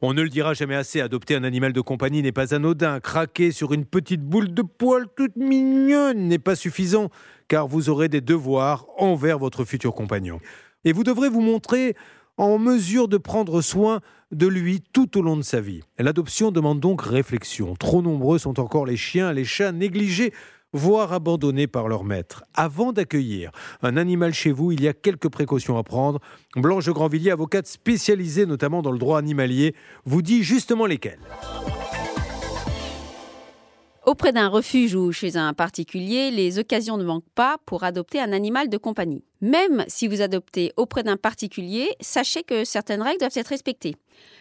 On ne le dira jamais assez, adopter un animal de compagnie n'est pas anodin. Craquer sur une petite boule de poils toute mignonne n'est pas suffisant, car vous aurez des devoirs envers votre futur compagnon. Et vous devrez vous montrer en mesure de prendre soin de lui tout au long de sa vie. L'adoption demande donc réflexion. Trop nombreux sont encore les chiens, les chats négligés voire abandonnés par leur maître. Avant d'accueillir un animal chez vous, il y a quelques précautions à prendre. Blanche Grandvilliers, avocate spécialisée notamment dans le droit animalier, vous dit justement lesquelles. Auprès d'un refuge ou chez un particulier, les occasions ne manquent pas pour adopter un animal de compagnie. Même si vous adoptez auprès d'un particulier, sachez que certaines règles doivent être respectées.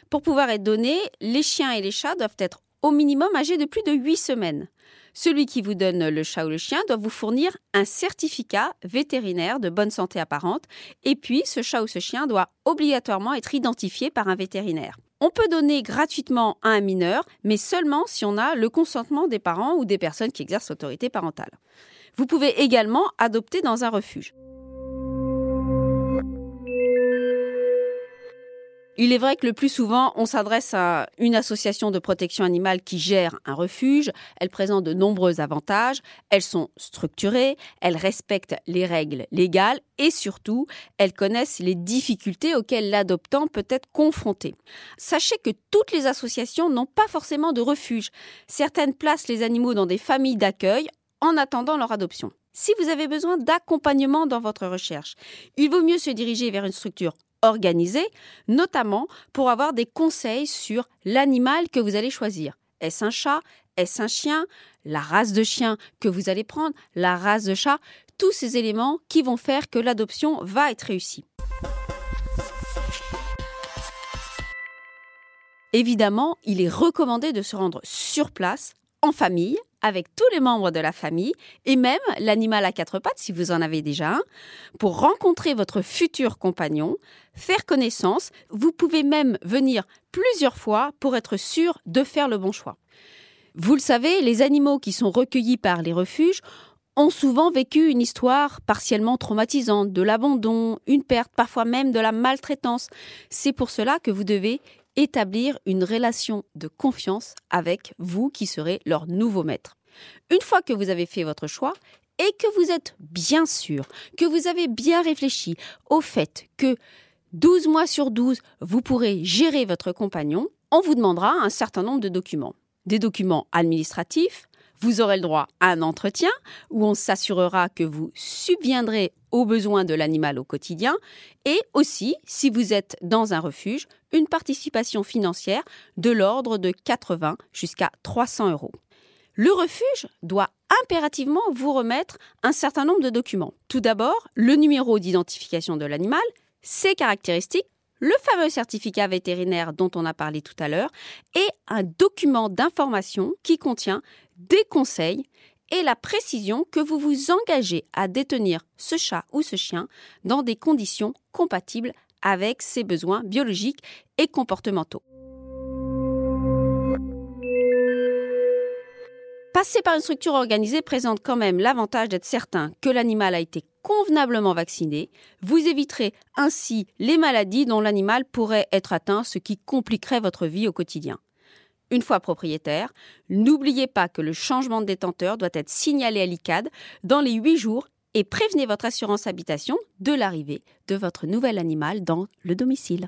Pour pouvoir être donné, les chiens et les chats doivent être au minimum âgés de plus de 8 semaines. Celui qui vous donne le chat ou le chien doit vous fournir un certificat vétérinaire de bonne santé apparente et puis ce chat ou ce chien doit obligatoirement être identifié par un vétérinaire. On peut donner gratuitement à un mineur, mais seulement si on a le consentement des parents ou des personnes qui exercent l'autorité parentale. Vous pouvez également adopter dans un refuge. Il est vrai que le plus souvent, on s'adresse à une association de protection animale qui gère un refuge. Elle présente de nombreux avantages. Elles sont structurées, elles respectent les règles légales et surtout, elles connaissent les difficultés auxquelles l'adoptant peut être confronté. Sachez que toutes les associations n'ont pas forcément de refuge. Certaines placent les animaux dans des familles d'accueil en attendant leur adoption. Si vous avez besoin d'accompagnement dans votre recherche, il vaut mieux se diriger vers une structure organisé, notamment pour avoir des conseils sur l'animal que vous allez choisir. Est-ce un chat? Est-ce un chien? La race de chien que vous allez prendre? La race de chat? Tous ces éléments qui vont faire que l'adoption va être réussie. Évidemment, il est recommandé de se rendre sur place, en famille, avec tous les membres de la famille et même l'animal à quatre pattes si vous en avez déjà un, pour rencontrer votre futur compagnon, faire connaissance. Vous pouvez même venir plusieurs fois pour être sûr de faire le bon choix. Vous le savez, les animaux qui sont recueillis par les refuges ont souvent vécu une histoire partiellement traumatisante, de l'abandon, une perte, parfois même de la maltraitance. C'est pour cela que vous devez établir une relation de confiance avec vous qui serez leur nouveau maître. Une fois que vous avez fait votre choix et que vous êtes bien sûr, que vous avez bien réfléchi au fait que 12 mois sur 12, vous pourrez gérer votre compagnon, on vous demandera un certain nombre de documents. Des documents administratifs, vous aurez le droit à un entretien où on s'assurera que vous subviendrez aux besoins de l'animal au quotidien et aussi, si vous êtes dans un refuge, une participation financière de l'ordre de 80 jusqu'à 300 euros. Le refuge doit impérativement vous remettre un certain nombre de documents. Tout d'abord, le numéro d'identification de l'animal, ses caractéristiques, le fameux certificat vétérinaire dont on a parlé tout à l'heure, et un document d'information qui contient des conseils et la précision que vous vous engagez à détenir ce chat ou ce chien dans des conditions compatibles avec ses besoins biologiques et comportementaux. Passer par une structure organisée présente quand même l'avantage d'être certain que l'animal a été convenablement vacciné. Vous éviterez ainsi les maladies dont l'animal pourrait être atteint, ce qui compliquerait votre vie au quotidien. Une fois propriétaire, n'oubliez pas que le changement de détenteur doit être signalé à l'ICAD dans les 8 jours et prévenez votre assurance habitation de l'arrivée de votre nouvel animal dans le domicile.